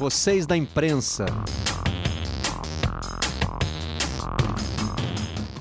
Vocês da imprensa.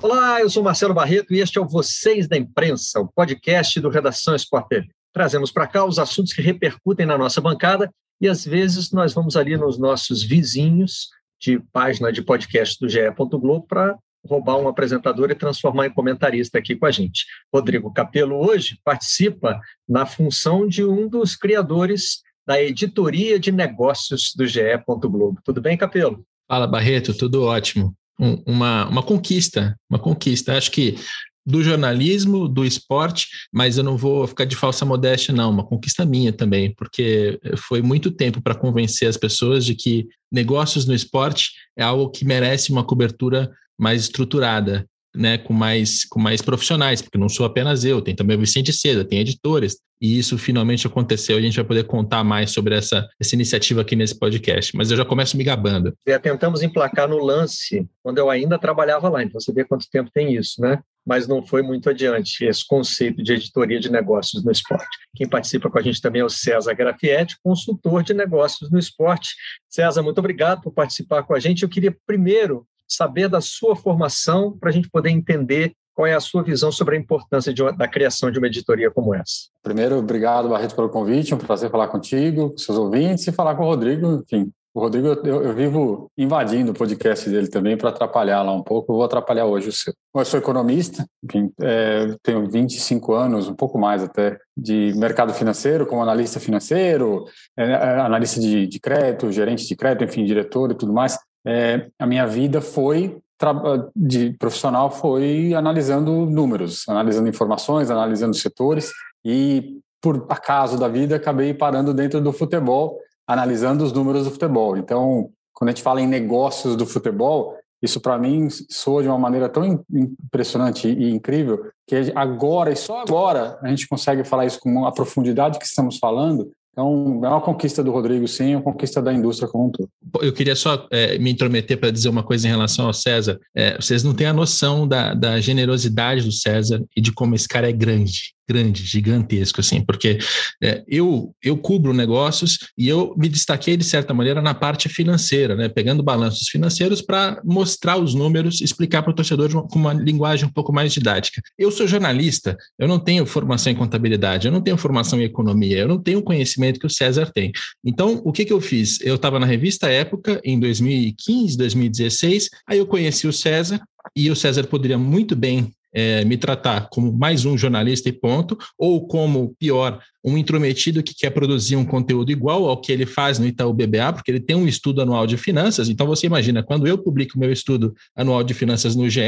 Olá, eu sou Marcelo Barreto e este é o Vocês da Imprensa, o podcast do Redação Sport TV. Trazemos para cá os assuntos que repercutem na nossa bancada e às vezes nós vamos ali nos nossos vizinhos de página de podcast do GE. Globo para roubar um apresentador e transformar em comentarista aqui com a gente. Rodrigo Capello hoje participa na função de um dos criadores da editoria de negócios do GE. Globo. Tudo bem, Capello? Fala, Barreto, tudo ótimo. Um, uma, uma conquista, uma conquista. Acho que do jornalismo, do esporte, mas eu não vou ficar de falsa modéstia, não. Uma conquista minha também, porque foi muito tempo para convencer as pessoas de que negócios no esporte é algo que merece uma cobertura mais estruturada, né, com mais com mais profissionais, porque não sou apenas eu, tem também o Vicente Seda, tem editores, e isso finalmente aconteceu. A gente vai poder contar mais sobre essa, essa iniciativa aqui nesse podcast. Mas eu já começo me gabando. É, tentamos emplacar no lance quando eu ainda trabalhava lá, então você vê quanto tempo tem isso, né? Mas não foi muito adiante esse conceito de editoria de negócios no esporte. Quem participa com a gente também é o César Grafietti, consultor de negócios no esporte. César, muito obrigado por participar com a gente. Eu queria primeiro saber da sua formação para a gente poder entender qual é a sua visão sobre a importância uma, da criação de uma editoria como essa. Primeiro, obrigado, Barreto, pelo convite. Um prazer falar contigo, com seus ouvintes e falar com o Rodrigo. Enfim, o Rodrigo, eu, eu vivo invadindo o podcast dele também para atrapalhar lá um pouco. Eu vou atrapalhar hoje o seu. Eu sou economista, enfim, é, tenho 25 anos, um pouco mais até, de mercado financeiro, como analista financeiro, é, é analista de, de crédito, gerente de crédito, enfim, diretor e tudo mais é, a minha vida foi de profissional foi analisando números, analisando informações, analisando setores e por acaso da vida acabei parando dentro do futebol, analisando os números do futebol. Então, quando a gente fala em negócios do futebol, isso para mim soa de uma maneira tão impressionante e incrível que agora e só agora a gente consegue falar isso com a profundidade que estamos falando então, é uma conquista do Rodrigo, sim, uma conquista da indústria como um todo. Eu queria só é, me intrometer para dizer uma coisa em relação ao César. É, vocês não têm a noção da, da generosidade do César e de como esse cara é grande grande, gigantesco, assim, porque é, eu, eu cubro negócios e eu me destaquei, de certa maneira, na parte financeira, né, pegando balanços financeiros para mostrar os números, explicar para o torcedor uma, com uma linguagem um pouco mais didática. Eu sou jornalista, eu não tenho formação em contabilidade, eu não tenho formação em economia, eu não tenho o conhecimento que o César tem. Então, o que, que eu fiz? Eu estava na revista Época, em 2015, 2016, aí eu conheci o César, e o César poderia muito bem é, me tratar como mais um jornalista e ponto, ou como, pior, um intrometido que quer produzir um conteúdo igual ao que ele faz no Itaú BBA, porque ele tem um estudo anual de finanças. Então, você imagina, quando eu publico meu estudo anual de finanças no GE,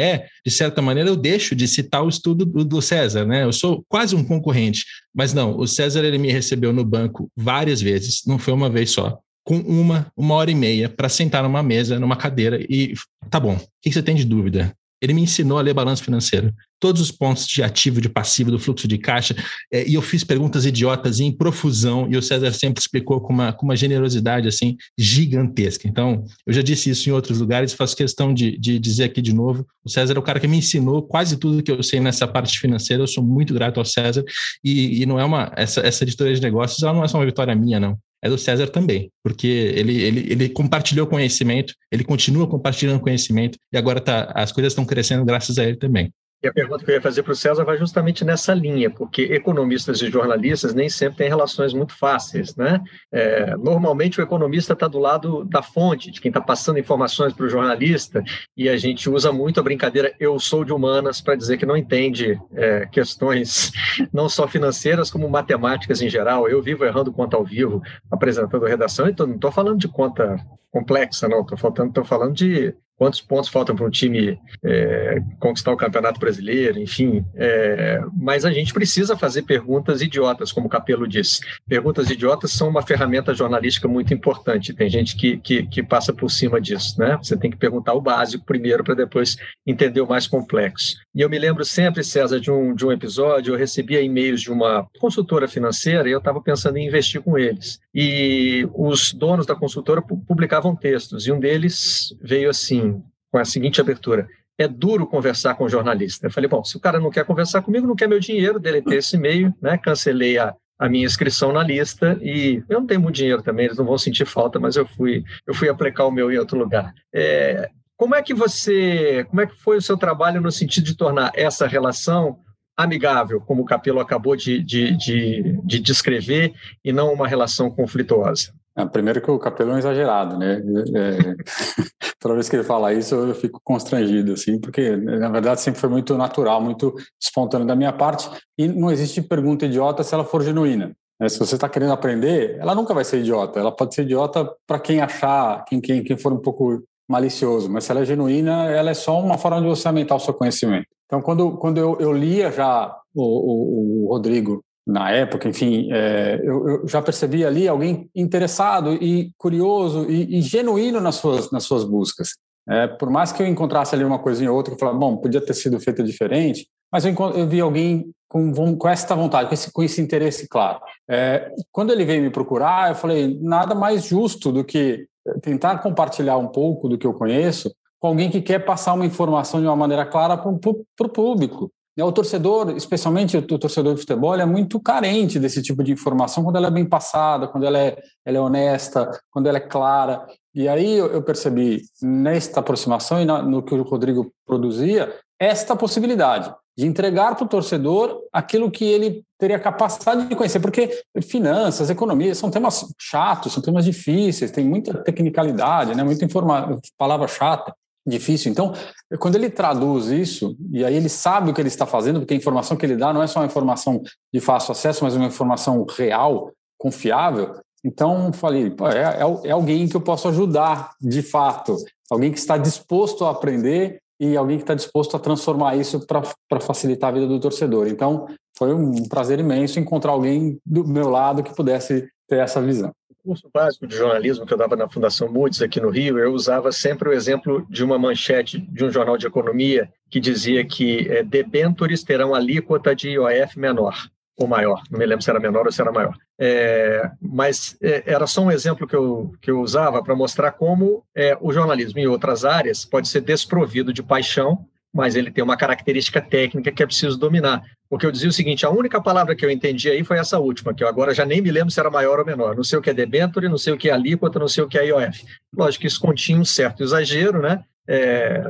de certa maneira eu deixo de citar o estudo do, do César, né? Eu sou quase um concorrente. Mas não, o César ele me recebeu no banco várias vezes, não foi uma vez só com uma, uma hora e meia para sentar numa mesa, numa cadeira e tá bom. O que você tem de dúvida? Ele me ensinou a ler balanço financeiro. Todos os pontos de ativo, de passivo, do fluxo de caixa. É, e eu fiz perguntas idiotas em profusão. E o César sempre explicou com uma, com uma generosidade assim gigantesca. Então, eu já disse isso em outros lugares, faço questão de, de dizer aqui de novo. O César é o cara que me ensinou quase tudo que eu sei nessa parte financeira. Eu sou muito grato ao César. E, e não é uma. Essa, essa editoria de negócios ela não é só uma vitória minha, não é do César também, porque ele, ele, ele compartilhou conhecimento, ele continua compartilhando conhecimento e agora tá, as coisas estão crescendo graças a ele também. E a pergunta que eu ia fazer para o César vai justamente nessa linha, porque economistas e jornalistas nem sempre têm relações muito fáceis. Né? É, normalmente o economista está do lado da fonte, de quem está passando informações para o jornalista, e a gente usa muito a brincadeira eu sou de humanas para dizer que não entende é, questões não só financeiras, como matemáticas em geral. Eu vivo errando conta ao vivo, apresentando redação, então não estou falando de conta complexa, não. Estou falando de quantos pontos faltam para um time é, conquistar o Campeonato Brasileiro, enfim. É, mas a gente precisa fazer perguntas idiotas, como o Capelo disse. Perguntas idiotas são uma ferramenta jornalística muito importante. Tem gente que, que, que passa por cima disso, né? Você tem que perguntar o básico primeiro para depois entender o mais complexo. E eu me lembro sempre, César, de um, de um episódio, eu recebia e-mails de uma consultora financeira e eu estava pensando em investir com eles. E os donos da consultora publicavam textos, e um deles veio assim, com a seguinte abertura: é duro conversar com jornalista. Eu falei, bom, se o cara não quer conversar comigo, não quer meu dinheiro, deletei esse e-mail, né? cancelei a, a minha inscrição na lista e eu não tenho muito dinheiro também, eles não vão sentir falta, mas eu fui, eu fui aplicar o meu em outro lugar. É, como é que você, como é que foi o seu trabalho no sentido de tornar essa relação amigável, como o Capelo acabou de, de, de, de descrever, e não uma relação conflituosa? É, primeiro que o Capelo é exagerado, né? É, toda vez que ele fala isso, eu fico constrangido, assim, porque na verdade sempre foi muito natural, muito espontâneo da minha parte, e não existe pergunta idiota se ela for genuína. Né? Se você está querendo aprender, ela nunca vai ser idiota. Ela pode ser idiota para quem achar, quem, quem, quem for um pouco malicioso, mas se ela é genuína, ela é só uma forma de você aumentar o seu conhecimento. Então, quando, quando eu, eu lia já o, o, o Rodrigo na época, enfim, é, eu, eu, já percebi ali alguém interessado e curioso e, e genuíno nas suas, nas suas buscas. É, por mais que eu encontrasse ali uma coisinha ou outra, eu falava, bom, podia ter sido feita diferente, mas eu, eu vi alguém com, com essa vontade, com esse, com esse interesse claro. É, quando ele veio me procurar, eu falei, nada mais justo do que tentar compartilhar um pouco do que eu conheço com alguém que quer passar uma informação de uma maneira clara para o público. Né, o torcedor, especialmente o torcedor de futebol, é muito carente desse tipo de informação quando ela é bem passada, quando ela é, ela é honesta, quando ela é clara. E aí eu percebi nesta aproximação e no que o Rodrigo produzia, esta possibilidade de entregar para o torcedor aquilo que ele teria capacidade de conhecer, porque finanças, economia, são temas chatos, são temas difíceis, tem muita tecnicalidade, né, muita informa palavra chata difícil. Então, quando ele traduz isso, e aí ele sabe o que ele está fazendo, porque a informação que ele dá não é só uma informação de fácil acesso, mas uma informação real, confiável. Então, falei, é, é, é alguém que eu posso ajudar, de fato. Alguém que está disposto a aprender e alguém que está disposto a transformar isso para facilitar a vida do torcedor. Então, foi um prazer imenso encontrar alguém do meu lado que pudesse ter essa visão curso básico de jornalismo que eu dava na Fundação Moody's aqui no Rio, eu usava sempre o exemplo de uma manchete de um jornal de economia que dizia que é, debêntures terão alíquota de IOF menor ou maior, não me lembro se era menor ou se era maior. É, mas é, era só um exemplo que eu, que eu usava para mostrar como é, o jornalismo em outras áreas pode ser desprovido de paixão mas ele tem uma característica técnica que é preciso dominar. Porque eu dizia o seguinte, a única palavra que eu entendi aí foi essa última, que eu agora já nem me lembro se era maior ou menor. Não sei o que é debenture, não sei o que é alíquota, não sei o que é IOF. Lógico que isso continha um certo exagero, né? É,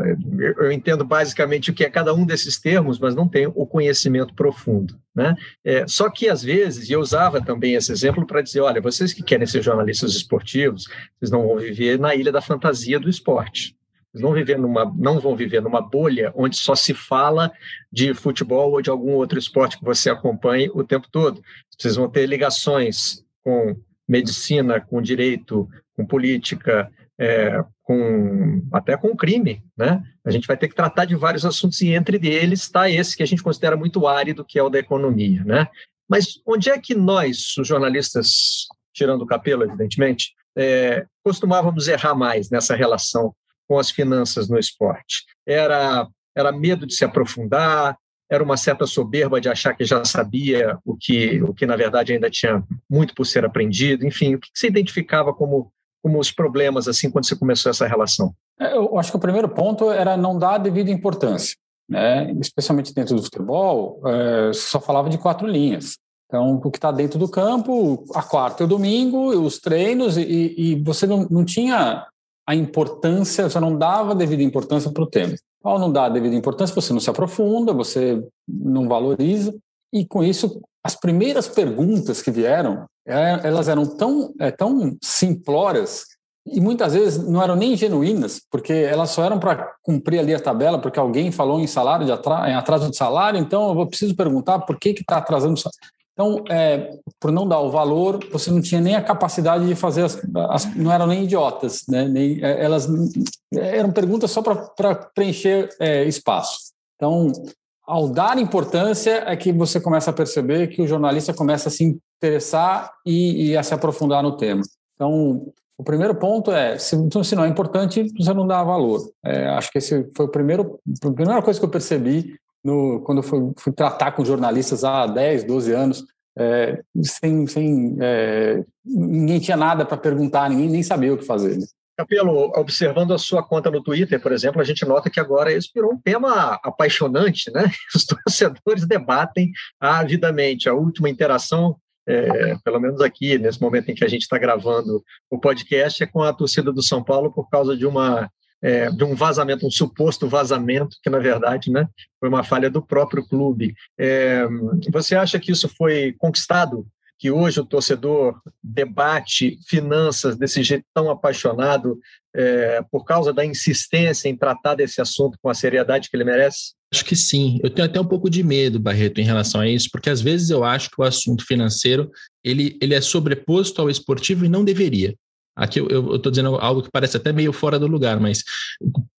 eu entendo basicamente o que é cada um desses termos, mas não tenho o conhecimento profundo. Né? É, só que, às vezes, e eu usava também esse exemplo para dizer: olha, vocês que querem ser jornalistas esportivos, vocês não vão viver na ilha da fantasia do esporte. Eles não, viver numa, não vão viver numa bolha onde só se fala de futebol ou de algum outro esporte que você acompanhe o tempo todo. Vocês vão ter ligações com medicina, com direito, com política, é, com até com crime, né? A gente vai ter que tratar de vários assuntos e entre eles está esse que a gente considera muito árido, que é o da economia, né? Mas onde é que nós, os jornalistas, tirando o capelo, evidentemente, é, costumávamos errar mais nessa relação com as finanças no esporte? Era, era medo de se aprofundar? Era uma certa soberba de achar que já sabia o que, o que na verdade ainda tinha muito por ser aprendido? Enfim, o que você identificava como, como os problemas assim quando você começou essa relação? É, eu acho que o primeiro ponto era não dar a devida importância. Né? Especialmente dentro do futebol, é, só falava de quatro linhas. Então, o que está dentro do campo, a quarta e o domingo, os treinos, e, e você não, não tinha a importância, você não dava devida importância para o tema. Ao não dar devida importância, você não se aprofunda, você não valoriza, e com isso, as primeiras perguntas que vieram, é, elas eram tão, é, tão simplórias e muitas vezes não eram nem genuínas, porque elas só eram para cumprir ali a tabela, porque alguém falou em salário de em atraso de salário, então eu preciso perguntar por que está atrasando. Então, é, por não dar o valor, você não tinha nem a capacidade de fazer as, as não eram nem idiotas, né? Nem, é, elas eram perguntas só para preencher é, espaço. Então, ao dar importância é que você começa a perceber que o jornalista começa a se interessar e, e a se aprofundar no tema. Então, o primeiro ponto é, se, se não é importante, você não dá valor. É, acho que esse foi o primeiro, a primeira coisa que eu percebi no, quando eu fui, fui, tratar com jornalistas há 10, 12 anos, é, sem, sem é, ninguém tinha nada para perguntar, ninguém nem sabia o que fazer. Né? Capelo, observando a sua conta no Twitter, por exemplo, a gente nota que agora isso virou um tema apaixonante, né? Os torcedores debatem avidamente. A última interação é, pelo menos aqui, nesse momento em que a gente está gravando o podcast, é com a torcida do São Paulo por causa de uma é, de um vazamento, um suposto vazamento, que na verdade né, foi uma falha do próprio clube. É, você acha que isso foi conquistado? Que hoje o torcedor debate finanças desse jeito tão apaixonado é, por causa da insistência em tratar desse assunto com a seriedade que ele merece? Acho que sim. Eu tenho até um pouco de medo, Barreto, em relação a isso, porque às vezes eu acho que o assunto financeiro ele, ele é sobreposto ao esportivo e não deveria. Aqui eu estou dizendo algo que parece até meio fora do lugar, mas,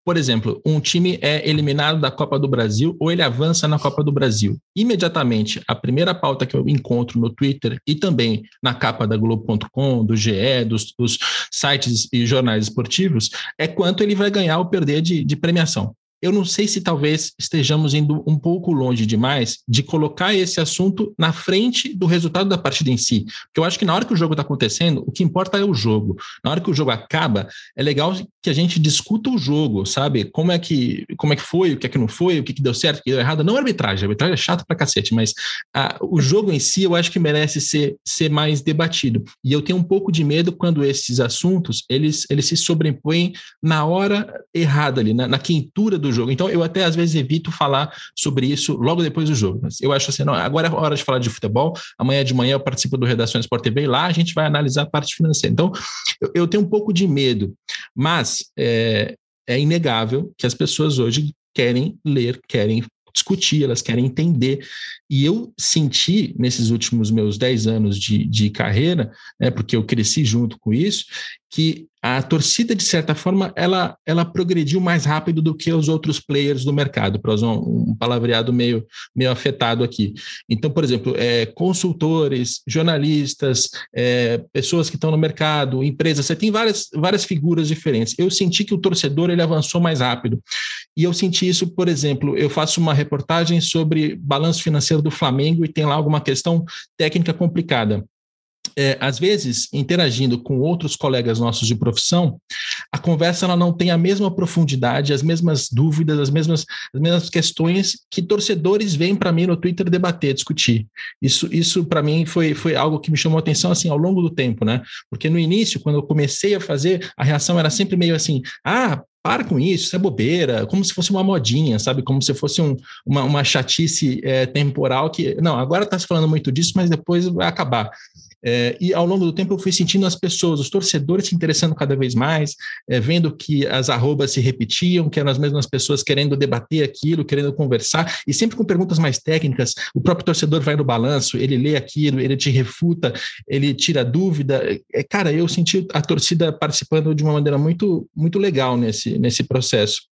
por exemplo, um time é eliminado da Copa do Brasil ou ele avança na Copa do Brasil. Imediatamente, a primeira pauta que eu encontro no Twitter e também na capa da Globo.com, do GE, dos, dos, sites e jornais esportivos, é quanto ele vai ganhar ou perder de, de premiação eu não sei se talvez estejamos indo um pouco longe demais de colocar esse assunto na frente do resultado da partida em si. Porque eu acho que na hora que o jogo está acontecendo, o que importa é o jogo. Na hora que o jogo acaba, é legal que a gente discuta o jogo, sabe? Como é que, como é que foi, o que é que não foi, o que, que deu certo, o que deu errado. Não a arbitragem, a arbitragem é chata pra cacete, mas a, o jogo em si eu acho que merece ser, ser mais debatido. E eu tenho um pouco de medo quando esses assuntos eles, eles se sobrepõem na hora errada ali, na, na quentura do jogo. Então, eu até às vezes evito falar sobre isso logo depois do jogo. Mas eu acho assim, não, agora é hora de falar de futebol. Amanhã de manhã eu participo do Redação Sport TV e lá a gente vai analisar a parte financeira. Então, eu, eu tenho um pouco de medo, mas é, é inegável que as pessoas hoje querem ler, querem discutir, elas querem entender. E eu senti nesses últimos meus 10 anos de, de carreira, né, porque eu cresci junto com isso, que a torcida, de certa forma, ela, ela progrediu mais rápido do que os outros players do mercado, para usar um, palavreado meio, meio afetado aqui. Então, por exemplo, é, consultores, jornalistas, é, pessoas que estão no mercado, empresas, você tem várias, várias figuras diferentes. Eu senti que o torcedor ele avançou mais rápido. E eu senti isso, por exemplo, eu faço uma reportagem sobre balanço financeiro do Flamengo e tem lá alguma questão técnica complicada é, às vezes, interagindo com outros colegas nossos de profissão, a conversa ela não tem a mesma profundidade, as mesmas dúvidas, as mesmas, as mesmas questões que torcedores vêm para mim no Twitter debater, discutir. Isso, isso para mim, foi, foi algo que me chamou atenção assim, ao longo do tempo, né? Porque no início, quando eu comecei a fazer, a reação era sempre meio assim: ah, para com isso, isso é bobeira, como se fosse uma modinha, sabe? Como se fosse um, uma, uma chatice é, temporal que, não, agora está se falando muito disso, mas depois vai acabar. É, e ao longo do tempo eu fui sentindo as pessoas, os torcedores se interessando cada vez mais, é, vendo que as arrobas se repetiam, que eram as mesmas pessoas querendo debater aquilo, querendo conversar, e sempre com perguntas mais técnicas. O próprio torcedor vai no balanço, ele lê aquilo, ele te refuta, ele tira dúvida. É, cara, eu senti a torcida participando de uma maneira muito, muito legal nesse, nesse processo.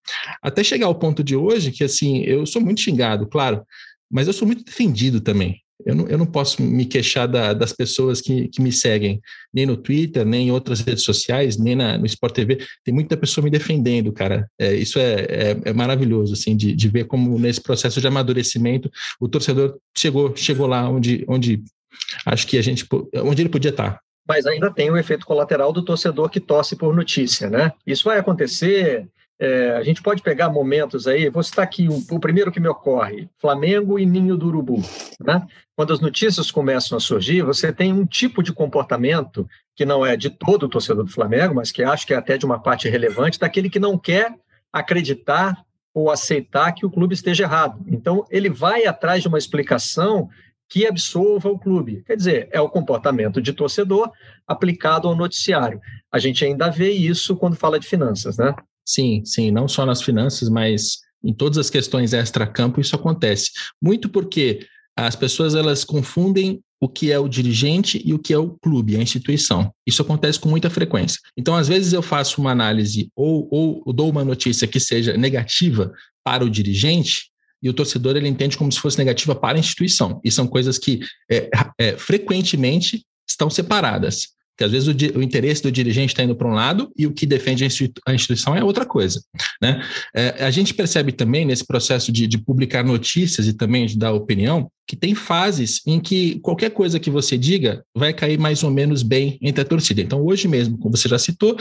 Até chegar ao ponto de hoje, que assim, eu sou muito xingado, claro, mas eu sou muito defendido também. Eu não, eu não posso me queixar da, das pessoas que, que me seguem, nem no Twitter, nem em outras redes sociais, nem na, no Sport TV. Tem muita pessoa me defendendo, cara. É, isso é, é, é, maravilhoso, assim, de, de ver como nesse processo de amadurecimento o torcedor chegou, chegou lá onde, onde acho que a gente, onde ele podia estar. Mas ainda tem o efeito colateral do torcedor que torce por notícia, né? Isso vai acontecer é, a gente pode pegar momentos aí, vou citar aqui o, o, primeiro que me ocorre: Flamengo e Ninho do Urubu. Né? Quando as notícias começam a surgir, você tem um tipo de comportamento que não é de todo o torcedor do Flamengo, mas que acho que é até de uma parte relevante, daquele que não quer acreditar ou aceitar que o clube esteja errado. Então, ele vai atrás de uma explicação que absolva o clube. Quer dizer, é o comportamento de torcedor aplicado ao noticiário. A gente ainda vê isso quando fala de finanças, né? Sim, sim, não só nas finanças, mas em todas as questões extra-campo isso acontece. Muito porque as pessoas elas confundem o que é o dirigente e o que é o clube, a instituição. Isso acontece com muita frequência. Então, às vezes eu faço uma análise ou, ou dou uma notícia que seja negativa para o dirigente e o torcedor ele entende como se fosse negativa para a instituição. E são coisas que é, é, frequentemente estão separadas. Porque às vezes o, o interesse do dirigente está indo para um lado e o que defende a instituição é outra coisa. Né? É, a gente percebe também nesse processo de, de publicar notícias e também de dar opinião que tem fases em que qualquer coisa que você diga vai cair mais ou menos bem entre a torcida. Então, hoje mesmo, como você já citou,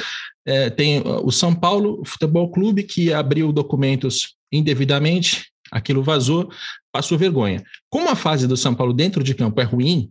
é, tem o São Paulo Futebol Clube que abriu documentos indevidamente, aquilo vazou, passou vergonha. Como a fase do São Paulo dentro de campo é ruim,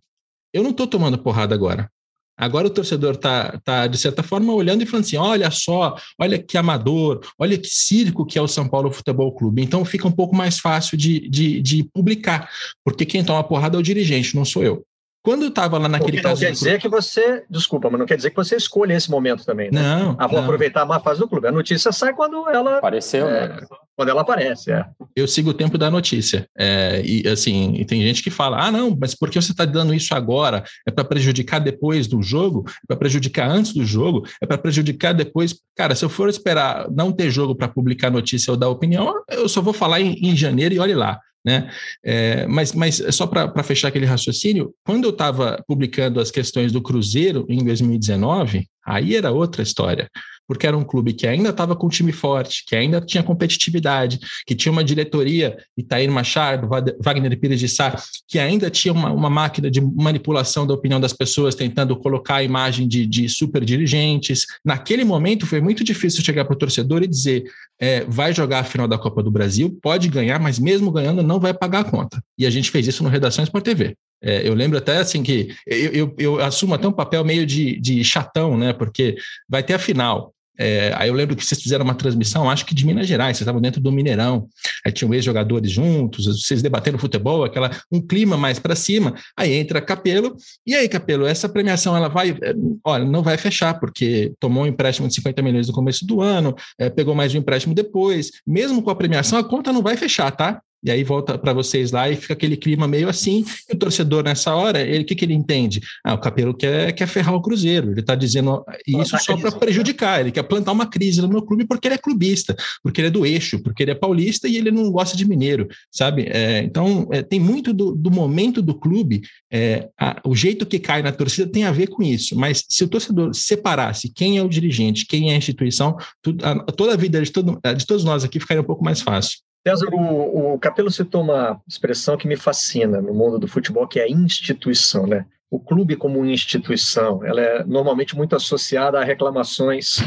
eu não estou tomando porrada agora. Agora o torcedor está, tá, de certa forma, olhando e falando assim: olha só, olha que amador, olha que circo que é o São Paulo Futebol Clube. Então fica um pouco mais fácil de, de, de publicar, porque quem toma porrada é o dirigente, não sou eu. Quando eu estava lá naquele caso. Não quer dizer que você. Desculpa, mas não quer dizer que você escolha esse momento também. Né? Não. Ah, vou não. aproveitar a má fase do clube. A notícia sai quando ela. Apareceu, é, né? Quando ela aparece, é. Eu sigo o tempo da notícia. É, e assim, e tem gente que fala: ah, não, mas por que você está dando isso agora? É para prejudicar depois do jogo? É para prejudicar antes do jogo? É para prejudicar depois? Cara, se eu for esperar não ter jogo para publicar notícia ou dar opinião, eu só vou falar em, em janeiro e olhe lá. Né? É, mas, mas só para fechar aquele raciocínio, quando eu estava publicando as questões do Cruzeiro em 2019, aí era outra história porque era um clube que ainda estava com um time forte, que ainda tinha competitividade, que tinha uma diretoria, Itair Machado, Wagner Pires de Sá, que ainda tinha uma, uma, máquina de manipulação da opinião das pessoas, tentando colocar a imagem de, de super dirigentes. Naquele momento foi muito difícil chegar para o torcedor e dizer é, vai jogar a final da Copa do Brasil, pode ganhar, mas mesmo ganhando não vai pagar a conta. E a gente fez isso no Redações por TV. É, eu lembro até assim que eu, eu, eu, assumo até um papel meio de, de chatão, né? Porque vai ter a final. É, aí eu lembro que vocês fizeram uma transmissão, acho que de Minas Gerais, vocês estavam dentro do Mineirão, aí tinham ex-jogadores juntos, vocês debatendo futebol, aquela um clima mais para cima. Aí entra Capelo, e aí, Capelo, essa premiação ela vai, é, olha, não vai fechar, porque tomou um empréstimo de 50 milhões no começo do ano, é, pegou mais um empréstimo depois, mesmo com a premiação, a conta não vai fechar, tá? E aí volta para vocês lá e fica aquele clima meio assim. E o torcedor, nessa hora, ele o que, que ele entende? Ah, o Capelo quer, quer ferrar o Cruzeiro. Ele está dizendo isso só para prejudicar. Ele quer plantar uma crise no meu clube porque ele é clubista, porque ele é do eixo, porque ele é paulista e ele não gosta de mineiro, sabe? É, então, é, tem muito do, do, momento do clube, é, a, o jeito que cai na torcida tem a ver com isso. Mas se o torcedor separasse quem é o dirigente, quem é a instituição, tudo, a, toda a vida de, todo, de todos nós aqui ficaria um pouco mais fácil. César, o, o Capelo citou uma expressão que me fascina no mundo do futebol, que é a instituição, né? O clube como instituição, ela é normalmente muito associada a reclamações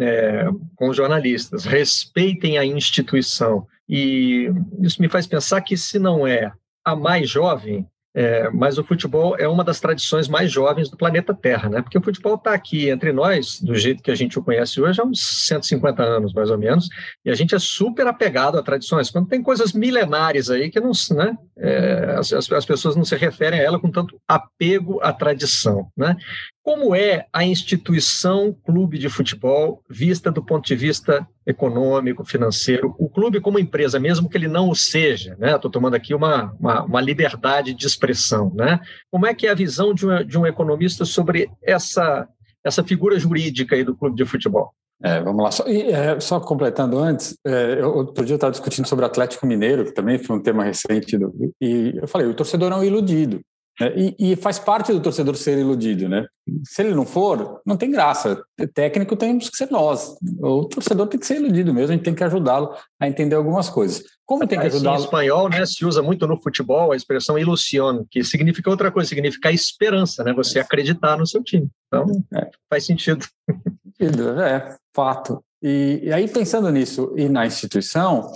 é, com jornalistas. Respeitem a instituição. E isso me faz pensar que se não é a mais jovem, é, mas o futebol é uma das tradições mais jovens do planeta Terra, né? Porque o futebol está aqui entre nós, do jeito que a gente o conhece hoje, há uns 150 anos, mais ou menos, e a gente é super apegado a tradições. Quando tem coisas milenares aí que não, né? É, as, as pessoas não se referem a ela com tanto apego à tradição, né? Como é a instituição clube de futebol vista do ponto de vista econômico, financeiro? O clube como empresa, mesmo que ele não o seja, né? Estou tomando aqui uma, uma, uma, liberdade de expressão, né? Como é que é a visão de um, de um economista sobre essa, essa figura jurídica aí do clube de futebol? É, vamos lá. Só, e, é, só completando antes, é, eu, outro dia eu estava discutindo sobre Atlético Mineiro, que também foi um tema recente, do, e eu falei, o torcedor é um iludido. É, e, e, faz parte do torcedor ser iludido, né? Se ele não for, não tem graça. Técnico temos que ser nós. O torcedor tem que ser iludido mesmo, a gente tem que ajudá-lo a entender algumas coisas. Como tem que ajudá-lo? Em espanhol, né, se usa muito no futebol a expressão ilusión, que significa outra coisa, significa esperança, né? Você acreditar no seu time. Então, é. faz sentido. É, fato. E, e, aí, pensando nisso e na instituição,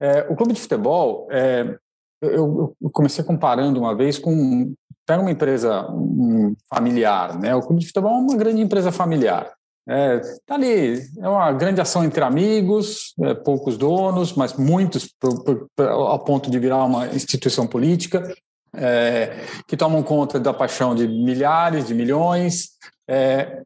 é, o clube de futebol, é, eu, eu, comecei comparando uma vez com pega uma empresa um, familiar, né? O clube de futebol é uma grande empresa familiar. É, tá ali, é uma grande ação entre amigos, é, poucos donos, mas muitos pro, pro, pro, ao ponto de virar uma instituição política, é, que tomam conta da paixão de milhares, de milhões, é,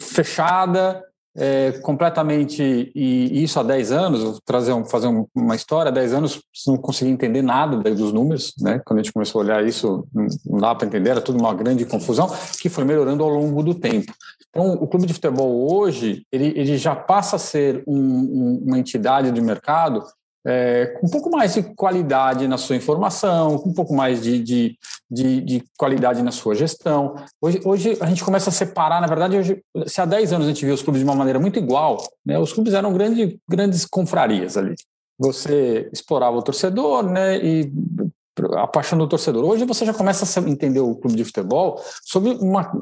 fechada, é, completamente, e isso há 10 anos, trazer um, fazer uma história, há 10 anos não conseguia entender nada dos números, né? quando a gente começou a olhar isso, não dá para entender, era tudo uma grande confusão, que foi melhorando ao longo do tempo. Então, o clube de futebol hoje, ele, ele já passa a ser um, um, uma entidade de mercado é, com um pouco mais de qualidade na sua informação, com um pouco mais de, de, de, de, qualidade na sua gestão. Hoje, hoje a gente começa a separar, na verdade, hoje, se há 10 anos a gente via os clubes de uma maneira muito igual, né, os clubes eram grande, grandes confrarias ali. Você explorava o torcedor né, e a paixão do torcedor. Hoje você já começa a entender o clube de futebol sob uma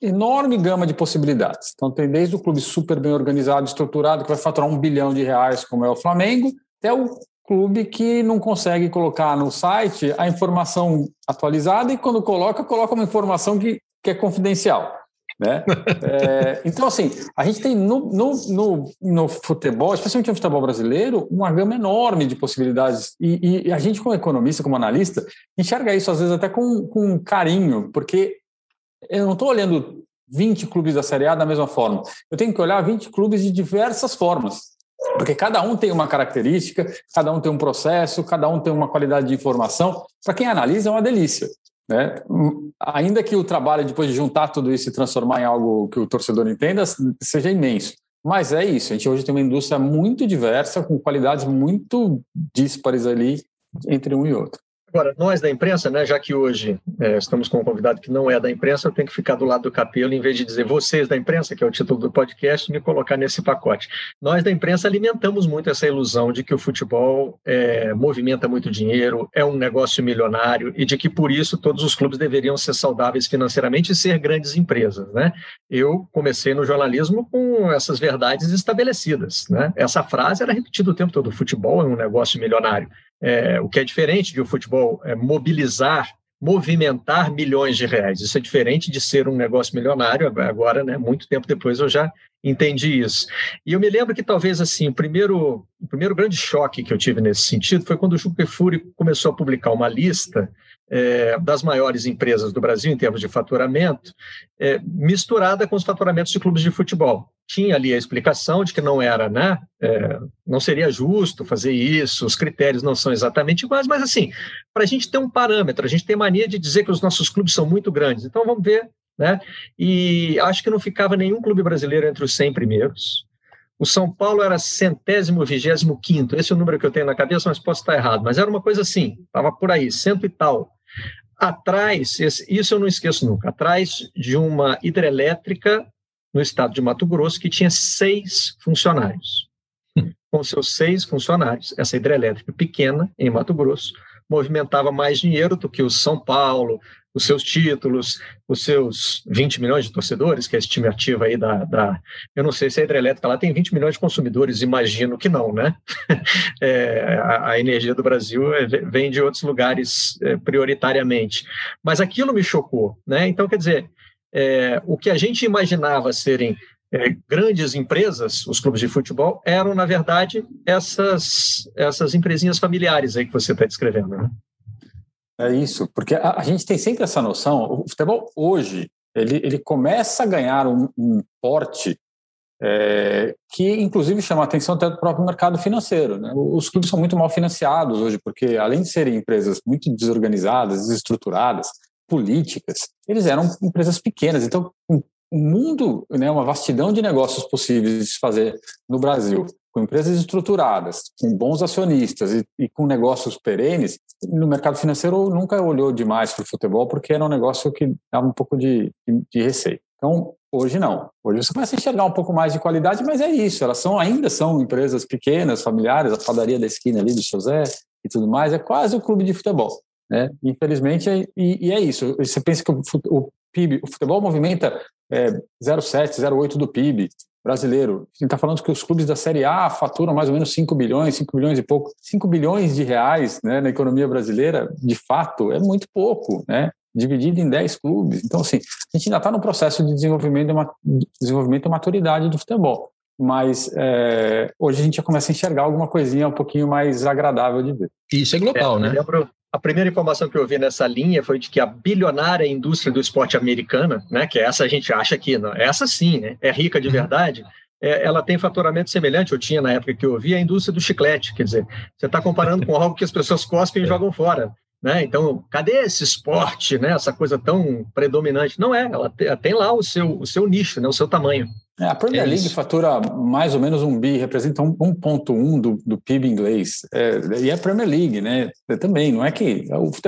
enorme gama de possibilidades. Então tem desde o clube super bem organizado, estruturado, que vai faturar um bilhão de reais, como é o Flamengo, até o clube que não consegue colocar no site a informação atualizada e quando coloca, coloca uma informação que, que é confidencial. Né? é, então, assim, a gente tem no, no, no, no, futebol, especialmente no futebol brasileiro, uma gama enorme de possibilidades. E, e, a gente, como economista, como analista, enxerga isso às vezes até com, com carinho, porque eu não estou olhando 20 clubes da Série A da mesma forma. Eu tenho que olhar 20 clubes de diversas formas. Porque cada um tem uma característica, cada um tem um processo, cada um tem uma qualidade de informação. Para quem analisa, é uma delícia. Né? Ainda que o trabalho depois de juntar tudo isso e transformar em algo que o torcedor entenda seja imenso. Mas é isso, a gente hoje tem uma indústria muito diversa, com qualidades muito díspares ali entre um e outro. Agora, nós da imprensa, né, já que hoje é, estamos com um convidado que não é da imprensa, eu tenho que ficar do lado do capelo, em vez de dizer vocês da imprensa, que é o título do podcast, me colocar nesse pacote. Nós da imprensa alimentamos muito essa ilusão de que o futebol é, movimenta muito dinheiro, é um negócio milionário e de que por isso todos os clubes deveriam ser saudáveis financeiramente e ser grandes empresas. Né? Eu comecei no jornalismo com essas verdades estabelecidas. Né? Essa frase era repetida o tempo todo: futebol é um negócio milionário. É, o que é diferente de o futebol é mobilizar, movimentar milhões de reais. Isso é diferente de ser um negócio milionário. Agora, né, muito tempo depois, eu já entendi isso. E eu me lembro que talvez assim, o primeiro, o primeiro grande choque que eu tive nesse sentido foi quando o Juca Fury começou a publicar uma lista é, das maiores empresas do Brasil em termos de faturamento, é, misturada com os faturamentos de clubes de futebol. Tinha ali a explicação de que não era, né? É, não seria justo fazer isso, os critérios não são exatamente iguais, mas assim, para a gente ter um parâmetro, a gente tem mania de dizer que os nossos clubes são muito grandes. Então vamos ver, né? E acho que não ficava nenhum clube brasileiro entre os 100 primeiros. O São Paulo era centésimo, vigésimo quinto. Esse é o número que eu tenho na cabeça, mas posso estar errado. Mas era uma coisa assim, estava por aí, cento e tal atrás, isso eu não esqueço nunca, atrás de uma hidrelétrica no estado de Mato Grosso que tinha seis funcionários. Com seus seis funcionários, essa hidrelétrica pequena em Mato Grosso movimentava mais dinheiro do que o São Paulo, os seus títulos, os seus 20 milhões de torcedores, que é a estimativa aí da, da, Eu não sei se a hidrelétrica lá tem 20 milhões de consumidores, imagino que não, né? É, a, a, energia do Brasil é, vem de outros lugares é, prioritariamente. Mas aquilo me chocou, né? Então, quer dizer, é, o que a gente imaginava serem é, grandes empresas, os clubes de futebol, eram, na verdade, essas, essas empresinhas familiares aí que você está descrevendo, né? É isso, porque a, a, gente tem sempre essa noção. O futebol hoje ele, ele começa a ganhar um, um porte é, que, inclusive, chama a atenção até do próprio mercado financeiro. Né? Os clubes são muito mal financiados hoje, porque além de serem empresas muito desorganizadas, desestruturadas, políticas, eles eram empresas pequenas. Então, um mundo, né, uma vastidão de negócios possíveis de se fazer no Brasil com empresas estruturadas, com bons acionistas e, e com negócios perenes, no mercado financeiro nunca olhou demais para o futebol porque era um negócio que dava um pouco de, de, de receio. Então, hoje não. Hoje você começa a enxergar um pouco mais de qualidade, mas é isso. Elas são ainda são empresas pequenas, familiares, a padaria da esquina ali do José e tudo mais. É quase o clube de futebol. Né? Infelizmente, é, e, e, é isso. Você pensa que o, o PIB, o futebol movimenta é, 0,7, 0,8 do PIB brasileiro. A gente está falando que os clubes da Série A faturam mais ou menos 5 bilhões, 5 bilhões e pouco. 5 bilhões de reais né, na economia brasileira, de fato, é muito pouco, né? dividido em 10 clubes. Então, assim, a gente ainda está no processo de desenvolvimento, de desenvolvimento e maturidade do futebol. Mas é, hoje a gente já começa a enxergar alguma coisinha um pouquinho mais agradável de ver. Isso é global, é, né? lembro, a primeira informação que eu vi nessa linha foi de que a bilionária indústria do esporte americana, né, que é essa a gente acha que não, essa sim, né, é rica de uhum. verdade, é, ela tem faturamento semelhante, eu tinha na época que eu vi, a indústria do chiclete, quer dizer, você está comparando com algo que as pessoas cospem e é. jogam fora. Né? Então, cadê esse esporte, né? essa coisa tão predominante? Não é, ela tem lá o seu, o seu nicho, né? o seu tamanho. É, a Premier é League fatura mais ou menos um bi, representa 1,1 do, do PIB inglês. É, e é a Premier League, né? É, também, não é que.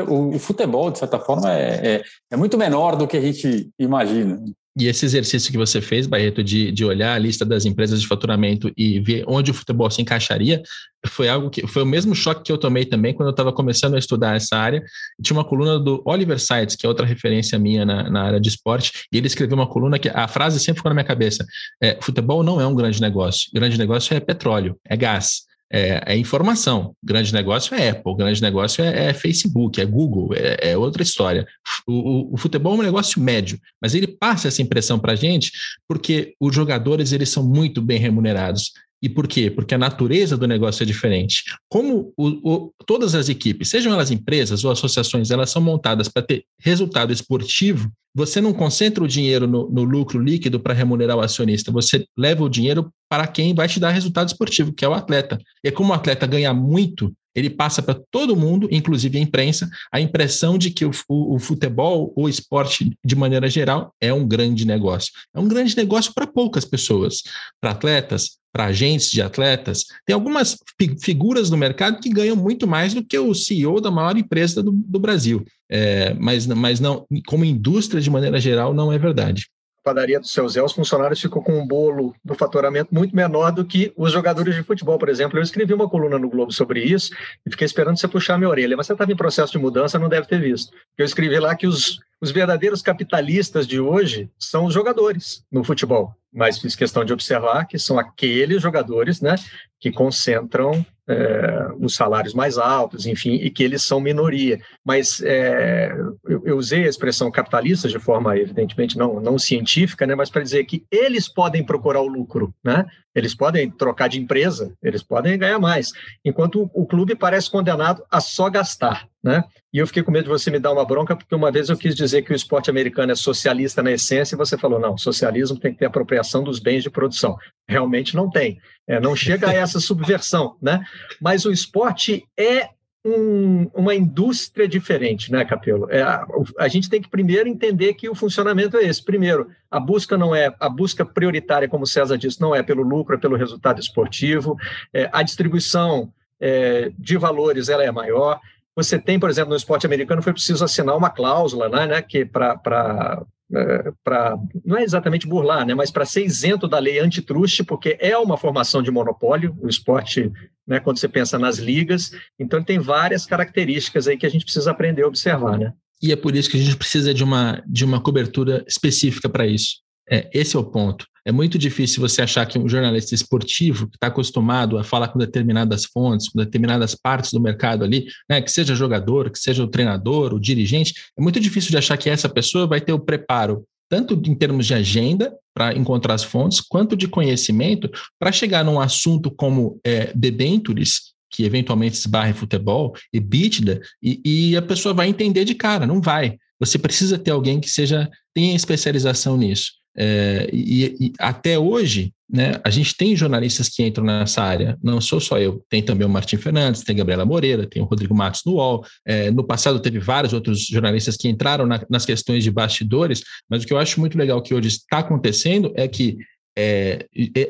O futebol, de certa forma, é, é, é muito menor do que a gente imagina. E esse exercício que você fez, Barreto, de, de olhar a lista das empresas de faturamento e ver onde o futebol se encaixaria, foi algo que foi o mesmo choque que eu tomei também quando eu estava começando a estudar essa área. Tinha uma coluna do Oliver Sides, que é outra referência minha na, na área de esporte, e ele escreveu uma coluna que a frase sempre ficou na minha cabeça: é, futebol não é um grande negócio. Grande negócio é petróleo, é gás. É, é, informação. Grande negócio é Apple, grande negócio é, é Facebook, é Google, é, é outra história. O, o, o, futebol é um negócio médio, mas ele passa essa impressão para a gente porque os jogadores eles são muito bem remunerados. E por quê? Porque a natureza do negócio é diferente. Como o, o, todas as equipes, sejam elas empresas ou associações, elas são montadas para ter resultado esportivo, você não concentra o dinheiro no, no lucro líquido para remunerar o acionista, você leva o dinheiro para quem vai te dar resultado esportivo, que é o atleta. E é como o atleta ganha muito, ele passa para todo mundo, inclusive a imprensa, a impressão de que o, o, o, futebol, o esporte de maneira geral, é um grande negócio. É um grande negócio para poucas pessoas, para atletas, para agentes de atletas. Tem algumas figuras no mercado que ganham muito mais do que o CEO da maior empresa do, do Brasil. É, mas, mas não, como indústria de maneira geral, não é verdade padaria do seu Zé, os funcionários ficam com um bolo do faturamento muito menor do que os jogadores de futebol, por exemplo. Eu escrevi uma coluna no Globo sobre isso e fiquei esperando você puxar minha orelha, mas você estava em processo de mudança, não deve ter visto. Eu escrevi lá que os, os verdadeiros capitalistas de hoje são os jogadores no futebol, mas fiz questão de observar que são aqueles jogadores né, que concentram é, os salários mais altos, enfim, e que eles são minoria. Mas é, eu, eu, usei a expressão capitalista de forma, evidentemente, não, não científica, né, mas para dizer que eles podem procurar o lucro, né? eles podem trocar de empresa, eles podem ganhar mais, enquanto o, o clube parece condenado a só gastar. Né? E eu fiquei com medo de você me dar uma bronca, porque uma vez eu quis dizer que o esporte americano é socialista na essência, e você falou, não, socialismo tem que ter apropriação dos bens de produção. Realmente não tem. É, não chega a essa subversão, né? Mas o esporte é um, uma indústria diferente, né, Capelo? É, a, a, gente tem que primeiro entender que o funcionamento é esse. Primeiro, a busca não é a busca prioritária, como César disse, não é pelo lucro, é pelo resultado esportivo. É, a distribuição é, de valores ela é maior. Você tem, por exemplo, no esporte americano, foi preciso assinar uma cláusula, né, né que para é, para não é exatamente burlar, né, mas para ser isento da lei antitruste, porque é uma formação de monopólio, o esporte, né, quando você pensa nas ligas, então tem várias características aí que a gente precisa aprender a observar, né? E é por isso que a gente precisa de uma, de uma cobertura específica para isso. É, esse é o ponto. É muito difícil você achar que um jornalista esportivo, que está acostumado a falar com determinadas fontes, com determinadas partes do mercado ali, né, que seja jogador, que seja o treinador, o dirigente, é muito difícil de achar que essa pessoa vai ter o preparo, tanto em termos de agenda, para encontrar as fontes, quanto de conhecimento, para chegar num assunto como é, debentures, que eventualmente esbarra em futebol, EBITDA, e, e a pessoa vai entender de cara, não vai. Você precisa ter alguém que seja tenha especialização nisso. É, e, e, até hoje, né, a gente tem jornalistas que entram nessa área, não sou só eu, tem também o Martim Fernandes, tem a Gabriela Moreira, tem o Rodrigo Matos no UOL. É, no passado teve vários outros jornalistas que entraram na, nas questões de bastidores, mas o que eu acho muito legal que hoje está acontecendo é que é,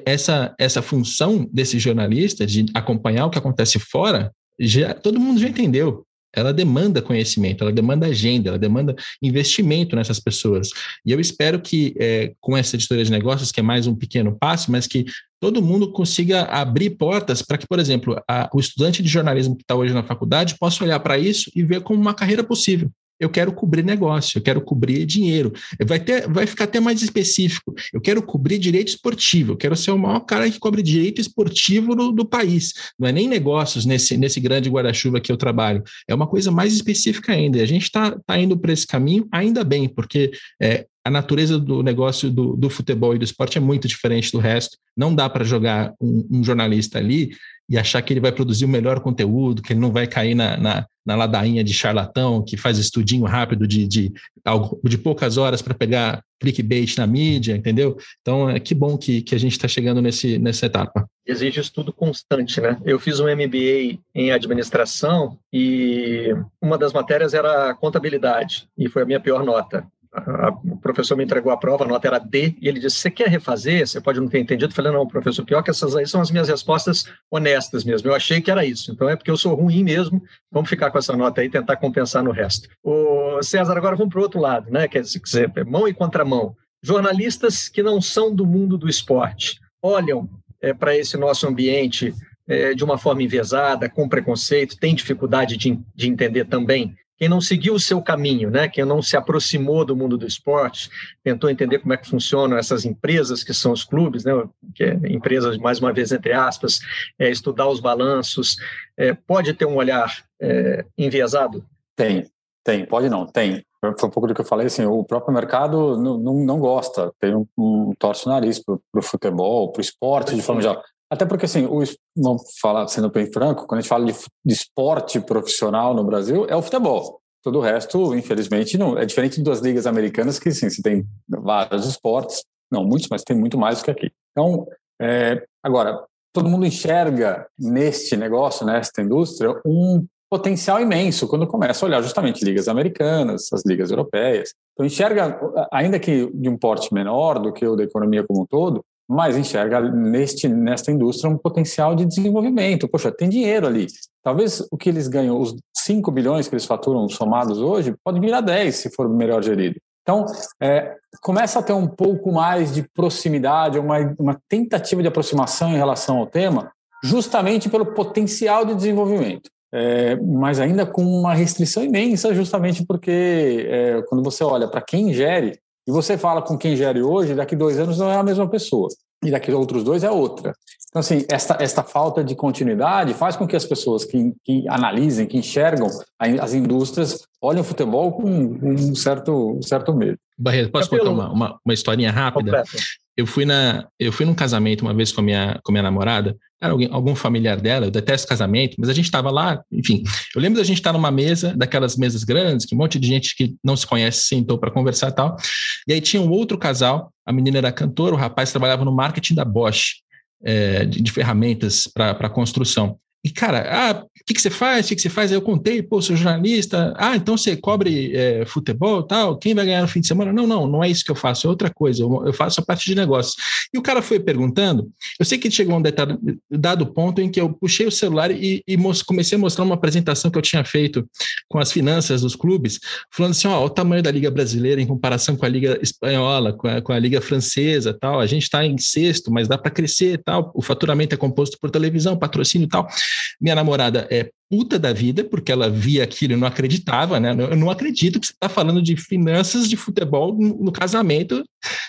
essa, essa função desse jornalista de acompanhar o que acontece fora, já, todo mundo já entendeu ela demanda conhecimento, ela demanda agenda, ela demanda investimento nessas pessoas. E eu espero que, é, com essa editoria de negócios, que é mais um pequeno passo, mas que todo mundo consiga abrir portas para que, por exemplo, a, o estudante de jornalismo que está hoje na faculdade possa olhar para isso e ver como uma carreira possível eu quero cobrir negócio, eu quero cobrir dinheiro. Vai, ter, vai ficar até mais específico. Eu quero cobrir direito esportivo, eu quero ser o maior cara que cobre direito esportivo do, do país. Não é nem negócios nesse, nesse grande guarda-chuva que eu trabalho. É uma coisa mais específica ainda. E a gente está tá indo para esse caminho, ainda bem, porque é, a natureza do negócio do, do, futebol e do esporte é muito diferente do resto. Não dá para jogar um, um jornalista ali e achar que ele vai produzir o melhor conteúdo, que ele não vai cair na, na, na ladainha de charlatão, que faz estudinho rápido de, de, de poucas horas para pegar clickbait na mídia, entendeu? Então, é que bom que, que a gente está chegando nesse, nessa etapa. Exige estudo constante, né? Eu fiz um MBA em administração e uma das matérias era contabilidade, e foi a minha pior nota o professor me entregou a prova, a nota era D, e ele disse: Você quer refazer? Você pode não ter entendido. Eu falei: Não, professor, pior que essas aí são as minhas respostas honestas mesmo. Eu achei que era isso. Então é porque eu sou ruim mesmo. Vamos ficar com essa nota aí e tentar compensar no resto. O César, agora vamos para o outro lado, né? Quer dizer, mão e contramão. Jornalistas que não são do mundo do esporte olham é, para esse nosso ambiente é, de uma forma enviesada, com preconceito, têm dificuldade de, de entender também quem não seguiu o seu caminho, né? quem não se aproximou do mundo do esporte, tentou entender como é que funcionam essas empresas que são os clubes, né? que é empresas, mais uma vez, entre aspas, é, estudar os balanços, é, pode ter um olhar é, enviesado? Tem, tem, pode não, tem. Foi um pouco do que eu falei, assim, o próprio mercado não, não, não gosta, tem um, um torce o nariz para o futebol, para o esporte de forma geral. Até porque, assim, o, vamos falar, sendo bem franco, quando a gente fala de, de esporte profissional no Brasil, é o futebol. Todo o resto, infelizmente, não é diferente das ligas americanas, que sim, você tem vários esportes, não muitos, mas tem muito mais do que aqui. Então, é, agora, todo mundo enxerga neste negócio, nesta indústria, um potencial imenso quando começa a olhar justamente ligas americanas, as ligas europeias. Então, enxerga, ainda que de um porte menor do que o da economia como um todo, mas enxerga neste, nesta indústria um potencial de desenvolvimento. Poxa, tem dinheiro ali. Talvez o que eles ganham, os 5 bilhões que eles faturam somados hoje, pode virar 10 se for melhor gerido. Então, é, começa a ter um pouco mais de proximidade, uma, uma tentativa de aproximação em relação ao tema, justamente pelo potencial de desenvolvimento. É, mas ainda com uma restrição imensa, justamente porque é, quando você olha para quem gere, e você fala com quem gere hoje, daqui dois anos não é a mesma pessoa. E daqui outros dois é outra. Então, assim, esta, esta falta de continuidade faz com que as pessoas que, que analisem, que enxergam as indústrias, olhem o futebol com um certo, um certo medo. Barreto, posso contar uma, uma, uma historinha rápida? Eu fui, na, eu fui num casamento uma vez com a minha, com a minha namorada, era alguém, algum familiar dela, eu detesto casamento, mas a gente estava lá, enfim. Eu lembro da gente estar numa mesa, daquelas mesas grandes, que um monte de gente que não se conhece sentou para conversar e tal. E aí tinha um outro casal, a menina era cantora, o rapaz trabalhava no marketing da Bosch, é, de, de ferramentas para construção. E, cara, ah, o que, que você faz? O que, que você faz? Aí eu contei, pô, sou jornalista. Ah, então você cobre é, futebol tal? Quem vai ganhar no fim de semana? Não, não, não é isso que eu faço, é outra coisa. Eu, eu faço a parte de negócios. E o cara foi perguntando. Eu sei que chegou um dado ponto em que eu puxei o celular e, e comecei a mostrar uma apresentação que eu tinha feito com as finanças dos clubes, falando assim: ó, o tamanho da Liga Brasileira em comparação com a Liga Espanhola, com a, com a Liga Francesa tal. A gente está em sexto, mas dá para crescer tal. O faturamento é composto por televisão, patrocínio e tal. Minha namorada é puta da vida, porque ela via aquilo e não acreditava, né? Eu não acredito que você está falando de finanças de futebol no, casamento,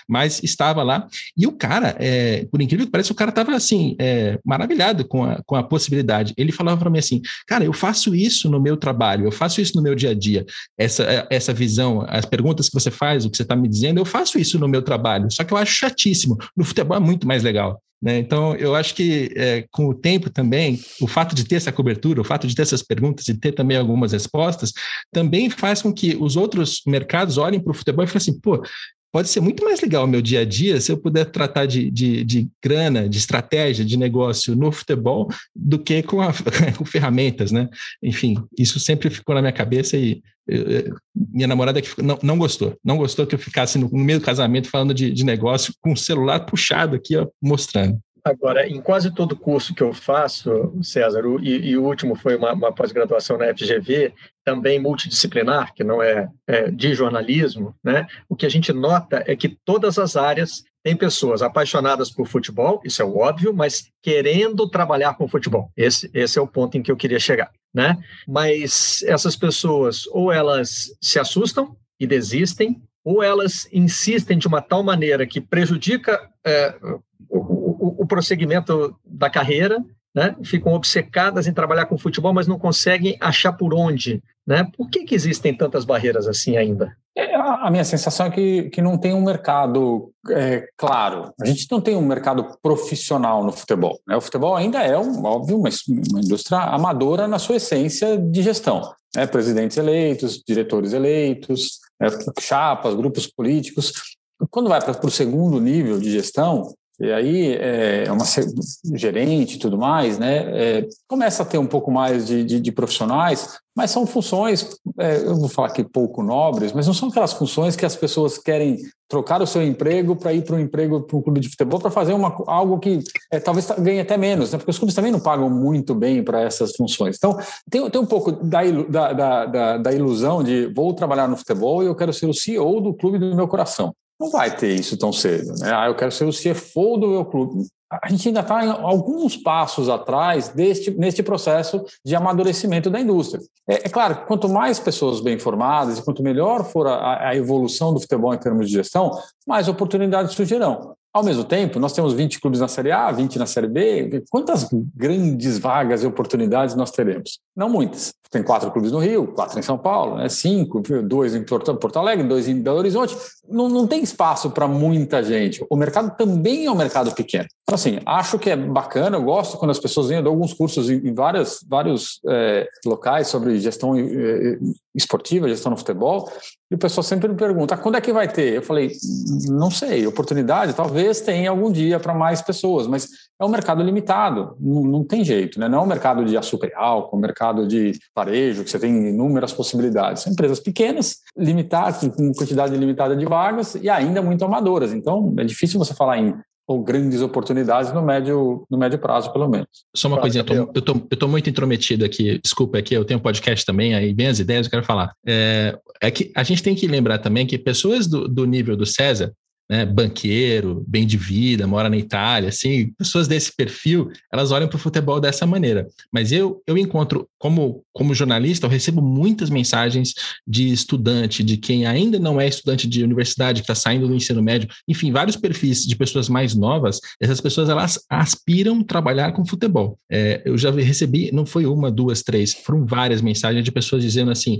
mas estava lá. E o cara, é, por incrível que pareça, o cara estava assim, é, maravilhado com a, com a possibilidade. Ele falava para mim assim: cara, eu faço isso no meu trabalho, eu faço isso no meu dia a dia. Essa, essa visão, as perguntas que você faz, o que você está me dizendo, eu faço isso no meu trabalho. Só que eu acho chatíssimo. No futebol é muito mais legal. Né? Então, eu acho que é, com o tempo também, o fato de ter essa cobertura, o fato de ter essas perguntas e ter também algumas respostas, também faz com que os outros mercados olhem para o futebol e falem assim, pô, pode ser muito mais legal o meu dia a dia se eu puder tratar de, de, de grana, de estratégia, de negócio no futebol do que com, a, com ferramentas, né? Enfim, isso sempre ficou na minha cabeça e minha namorada que não, não gostou, não gostou que eu ficasse no, no meio do casamento falando de, de negócio com o celular puxado aqui, ó, mostrando. Agora, em quase todo curso que eu faço, César, e, e o último foi uma, uma pós-graduação na FGV, também multidisciplinar, que não é, é, de jornalismo, né? o que a gente nota é que todas as áreas têm pessoas apaixonadas por futebol, isso é óbvio, mas querendo trabalhar com futebol. Esse, esse é o ponto em que eu queria chegar. Né? Mas essas pessoas, ou elas se assustam e desistem, ou elas insistem de uma tal maneira que prejudica é, o, o, prosseguimento da carreira, né? ficam obcecadas em trabalhar com futebol, mas não conseguem achar por onde. Né? Por que, que existem tantas barreiras assim ainda? É, a minha sensação é que, que não tem um mercado é, claro. A gente não tem um mercado profissional no futebol. Né? O futebol ainda é, um, óbvio, uma, uma indústria amadora na sua essência de gestão. Né? Presidentes eleitos, diretores eleitos, né? chapas, grupos políticos. Quando vai para o segundo nível de gestão, e aí é, é uma gerente e tudo mais, né? É, começa a ter um pouco mais de, de, de profissionais, mas são funções, é, eu vou falar aqui pouco nobres, mas não são aquelas funções que as pessoas querem trocar o seu emprego para ir para um emprego para um clube de futebol para fazer uma, algo que é, talvez ganhe até menos, né? Porque os clubes também não pagam muito bem para essas funções. Então tem, tem um pouco da, da, da, da ilusão de vou trabalhar no futebol e eu quero ser o CEO do clube do meu coração não vai ter isso tão cedo. Né? Ah, eu quero ser o CFO do meu clube. a gente ainda está alguns passos atrás deste, neste processo de amadurecimento da indústria. É, é claro, quanto mais pessoas bem formadas e quanto melhor for a, a evolução do futebol em termos de gestão, mais oportunidades surgirão. Ao mesmo tempo, nós temos 20 clubes na Série A, 20 na Série B. Quantas grandes vagas e oportunidades nós teremos? Não muitas. Tem quatro clubes no Rio, quatro em São Paulo, né? cinco, dois em Porto Alegre, dois em Belo Horizonte. Não, não tem espaço para muita gente. O mercado também é um mercado pequeno. Então, assim, acho que é bacana, eu gosto quando as pessoas vêm, eu dou alguns cursos em, em várias, vários é, locais sobre gestão é, esportiva, gestão no futebol, e o pessoal sempre me pergunta, ah, quando é que vai ter? Eu falei, não sei, oportunidade talvez tenha algum dia para mais pessoas, mas é um mercado limitado, não, não, tem jeito, né? Não é um mercado de açúcar e álcool, um mercado de varejo, que você tem inúmeras possibilidades. São empresas pequenas, limitadas, com quantidade limitada de vagas e ainda muito amadoras. Então, é difícil você falar em ou grandes oportunidades no médio, no médio prazo, pelo menos. Só uma coisinha, eu tô, eu, tô, eu tô muito intrometido aqui, desculpa, aqui eu tenho um podcast também, aí bem as ideias, eu quero falar. É, é que a gente tem que lembrar também que pessoas do, do nível do César, né, banqueiro, bem de vida, mora na Itália, assim, pessoas desse perfil, elas olham para o futebol dessa maneira. Mas eu, eu encontro, como, como jornalista, eu recebo muitas mensagens de estudante, de quem ainda não é estudante de universidade, que está saindo do ensino médio, enfim, vários perfis de pessoas mais novas, essas pessoas, elas aspiram trabalhar com futebol. É, eu já recebi, não foi uma, duas, três, foram várias mensagens de pessoas dizendo assim,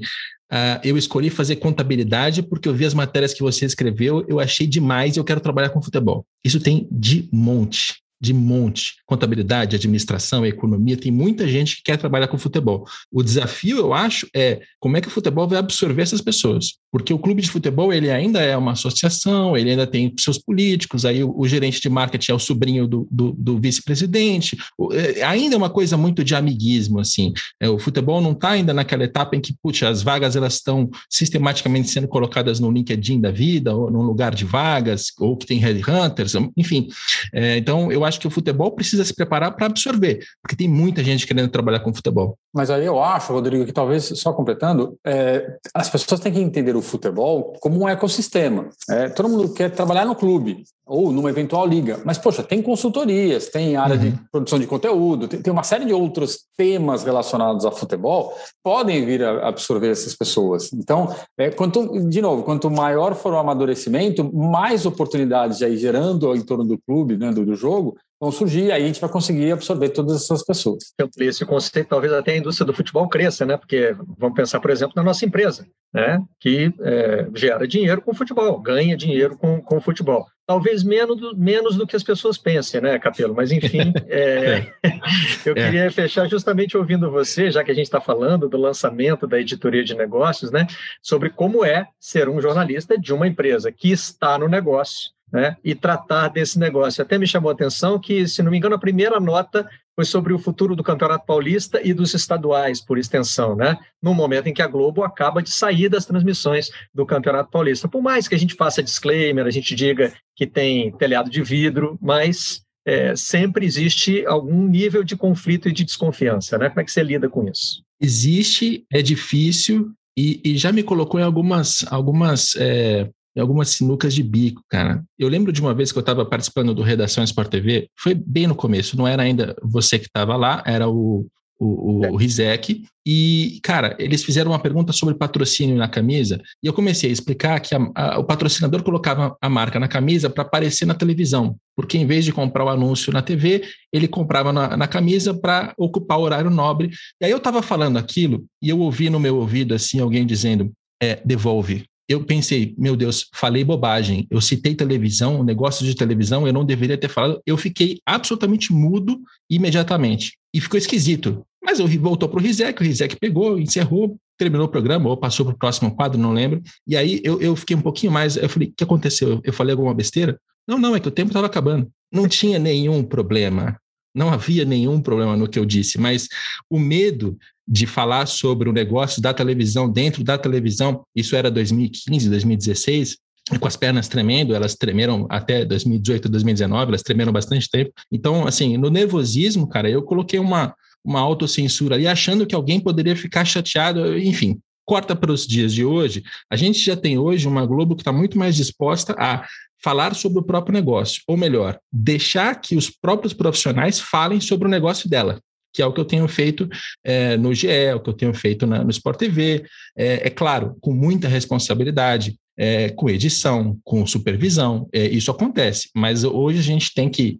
Uh, eu escolhi fazer contabilidade porque eu vi as matérias que você escreveu, eu achei demais e eu quero trabalhar com futebol. Isso tem de monte de monte. Contabilidade, administração, economia, tem muita gente que quer trabalhar com futebol. O desafio, eu acho, é como é que o futebol vai absorver essas pessoas. Porque o clube de futebol, ele ainda é uma associação, ele ainda tem seus políticos, aí o, o gerente de marketing é o sobrinho do, do, do vice-presidente, é, ainda é uma coisa muito de amiguismo, assim. É, o futebol não está ainda naquela etapa em que, putz, as vagas elas estão sistematicamente sendo colocadas no LinkedIn da vida, ou num lugar de vagas, ou que tem headhunters, enfim. É, então, eu acho acho que o futebol precisa se preparar para absorver, porque tem muita gente querendo trabalhar com futebol. Mas aí eu acho, Rodrigo, que talvez, só completando, é, as pessoas têm que entender o futebol como um ecossistema. É, todo mundo quer trabalhar no clube ou numa eventual liga, mas, poxa, tem consultorias, tem área uhum. de produção de conteúdo, tem, tem, uma série de outros temas relacionados a futebol podem vir a absorver essas pessoas. Então, é, quanto, de novo, quanto maior for o amadurecimento, mais oportunidades aí gerando em torno do clube, né, do, do jogo, vão surgir, aí a gente vai conseguir absorver todas essas pessoas. Esse conceito, talvez até a indústria do futebol cresça, né? Porque vamos pensar, por exemplo, na nossa empresa, né? Que é, gera dinheiro com o futebol, ganha dinheiro com, com o futebol. Talvez menos do, menos do que as pessoas pensem, né, Capelo? Mas, enfim, é, eu é. queria fechar justamente ouvindo você, já que a gente está falando do lançamento da editoria de negócios, né? Sobre como é ser um jornalista de uma empresa que está no negócio, né, e tratar desse negócio. Até me chamou a atenção que, se não me engano, a primeira nota foi sobre o futuro do Campeonato Paulista e dos estaduais, por extensão, né? no momento em que a Globo acaba de sair das transmissões do Campeonato Paulista. Por mais que a gente faça disclaimer, a gente diga que tem telhado de vidro, mas é, sempre existe algum nível de conflito e de desconfiança. Né? Como é que você lida com isso? Existe, é difícil, e, e, já me colocou em algumas, algumas é, em algumas sinucas de bico, cara. Eu lembro de uma vez que eu estava participando do Redação Sport TV, foi bem no começo, não era ainda você que estava lá, era o, o, o, Rizek, e, cara, eles fizeram uma pergunta sobre patrocínio na camisa, e eu comecei a explicar que a, a, o patrocinador colocava a marca na camisa para aparecer na televisão, porque em vez de comprar o anúncio na TV, ele comprava na, na camisa para ocupar o horário nobre. E aí eu estava falando aquilo, e eu ouvi no meu ouvido, assim, alguém dizendo, é, devolve, eu pensei, meu Deus, falei bobagem. Eu citei televisão, negócio de televisão, eu não deveria ter falado. Eu fiquei absolutamente mudo imediatamente. E ficou esquisito. Mas eu voltou para o Rizek, o Rizek pegou, encerrou, terminou o programa, ou passou para o próximo quadro, não lembro. E aí eu, eu fiquei um pouquinho mais. Eu falei, o que aconteceu? Eu falei alguma besteira? Não, não, é que o tempo estava acabando. Não tinha nenhum problema. Não havia nenhum problema no que eu disse, mas o medo de falar sobre o negócio da televisão dentro da televisão, isso era 2015, 2016, com as pernas tremendo, elas tremeram até 2018, 2019, elas tremeram bastante tempo. Então, assim, no nervosismo, cara, eu coloquei uma, uma autocensura ali, achando que alguém poderia ficar chateado, enfim, corta para os dias de hoje, a gente já tem hoje uma Globo que está muito mais disposta a falar sobre o próprio negócio, ou melhor, deixar que os próprios profissionais falem sobre o negócio dela que é o que eu tenho feito é, no GE, é o que eu tenho feito na, no Sport TV, é, é, claro, com muita responsabilidade, é, com edição, com supervisão, isso acontece, mas hoje a gente tem que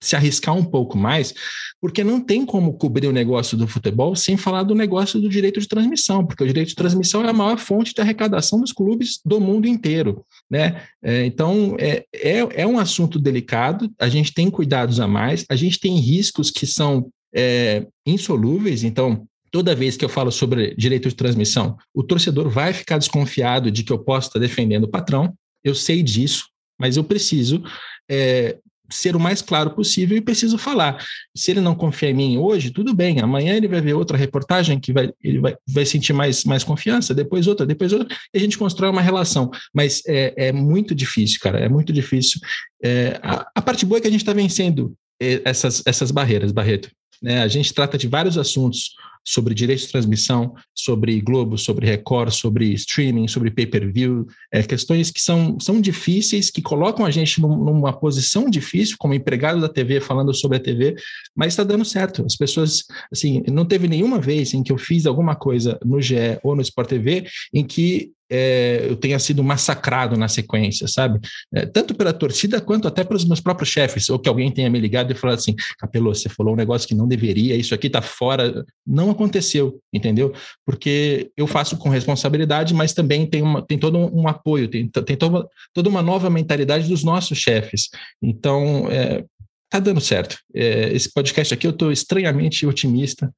se arriscar um pouco mais, porque não tem como cobrir o negócio do futebol sem falar do negócio do direito de transmissão, porque o direito de transmissão é a maior fonte de arrecadação dos clubes do mundo inteiro, né? Então, é, é, é um assunto delicado, a gente tem cuidados a mais, a gente tem riscos que são é, insolúveis, então toda vez que eu falo sobre direito de transmissão, o torcedor vai ficar desconfiado de que eu posso estar defendendo o patrão. Eu sei disso, mas eu preciso é, ser o mais claro possível e preciso falar. Se ele não confia em mim hoje, tudo bem. Amanhã ele vai ver outra reportagem que vai, ele vai, vai sentir mais, mais confiança, depois outra, depois outra, e a gente constrói uma relação. Mas é, é muito difícil, cara, é muito difícil. É, a, a parte boa é que a gente está vencendo é, essas, essas barreiras, Barreto. Né? A gente trata de vários assuntos sobre direitos de transmissão, sobre Globo, sobre Record, sobre streaming, sobre pay-per-view, é, questões que são, são difíceis, que colocam a gente num, numa posição difícil, como empregado da TV falando sobre a TV, mas está dando certo. As pessoas, assim, não teve nenhuma vez em que eu fiz alguma coisa no GE ou no Sport TV em que é, eu tenha sido massacrado na sequência, sabe? É, tanto pela torcida quanto até pelos meus próprios chefes, ou que alguém tenha me ligado e falado assim: Capelo, você falou um negócio que não deveria, isso aqui tá fora. Não aconteceu, entendeu? Porque eu faço com responsabilidade, mas também tem, uma, tem todo um apoio, tem, tem toda, toda uma nova mentalidade dos nossos chefes. Então, é, tá dando certo. É, esse podcast aqui eu estou estranhamente otimista,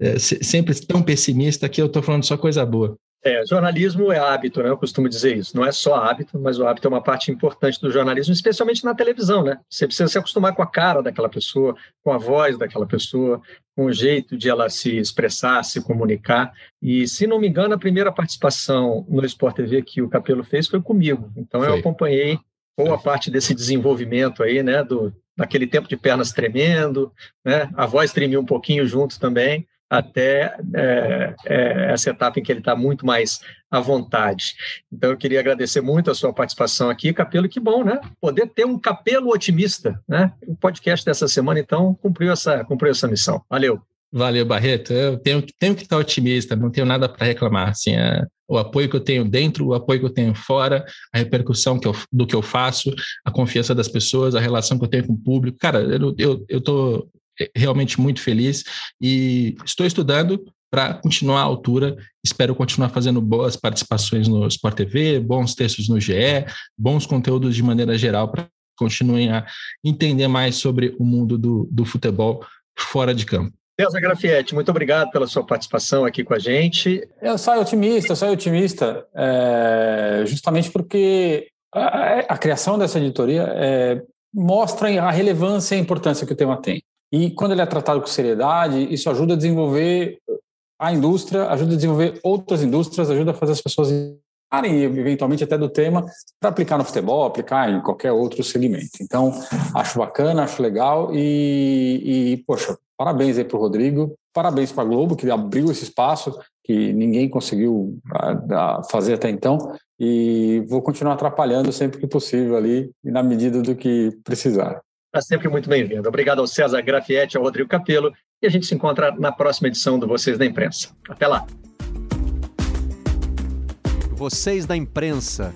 é, sempre tão pessimista que eu estou falando só coisa boa. É, jornalismo é hábito, né? Eu costumo dizer isso. Não é só hábito, mas o hábito é uma parte importante do jornalismo, especialmente na televisão, né? Você precisa se acostumar com a cara daquela pessoa, com a voz daquela pessoa, com o jeito de ela se expressar, se comunicar. E, se não me engano, a primeira participação no Sport TV que o Capelo fez foi comigo. Então, foi. eu acompanhei boa parte desse desenvolvimento aí, né? Do, daquele tempo de pernas tremendo, né? A voz tremia um pouquinho junto também até é, é, essa etapa em que ele está muito mais à vontade. Então, eu queria agradecer muito a sua participação aqui, Capelo, que bom, né? Poder ter um Capelo otimista, né? O podcast dessa semana, então, cumpriu essa, cumpriu essa missão. Valeu. Valeu, Barreto. Eu tenho, tenho que estar otimista, não tenho nada para reclamar. Assim, é, o apoio que eu tenho dentro, o apoio que eu tenho fora, a repercussão que eu, do que eu faço, a confiança das pessoas, a relação que eu tenho com o público. Cara, eu, eu, eu tô realmente muito feliz e estou estudando para continuar à altura. Espero continuar fazendo boas participações no Sport TV, bons textos no GE, bons conteúdos de maneira geral para continuem a entender mais sobre o mundo do, do futebol fora de campo. César Grafietti, muito obrigado pela sua participação aqui com a gente. Eu saio otimista, eu saio otimista, é, justamente porque a, a, criação dessa editoria é, mostra a relevância e a importância que o tema tem. E quando ele é tratado com seriedade, isso ajuda a desenvolver a indústria, ajuda a desenvolver outras indústrias, ajuda a fazer as pessoas irem eventualmente até do tema para aplicar no futebol, aplicar em qualquer outro segmento. Então, acho bacana, acho legal e, e poxa, parabéns aí para o Rodrigo, parabéns para a Globo que abriu esse espaço que ninguém conseguiu fazer até então e vou continuar atrapalhando sempre que possível ali na medida do que precisar. Está sempre muito bem-vindo. Obrigado ao César Grafietti, ao Rodrigo Capelo, e a gente se encontra na próxima edição do Vocês da Imprensa. Até lá. Vocês da Imprensa.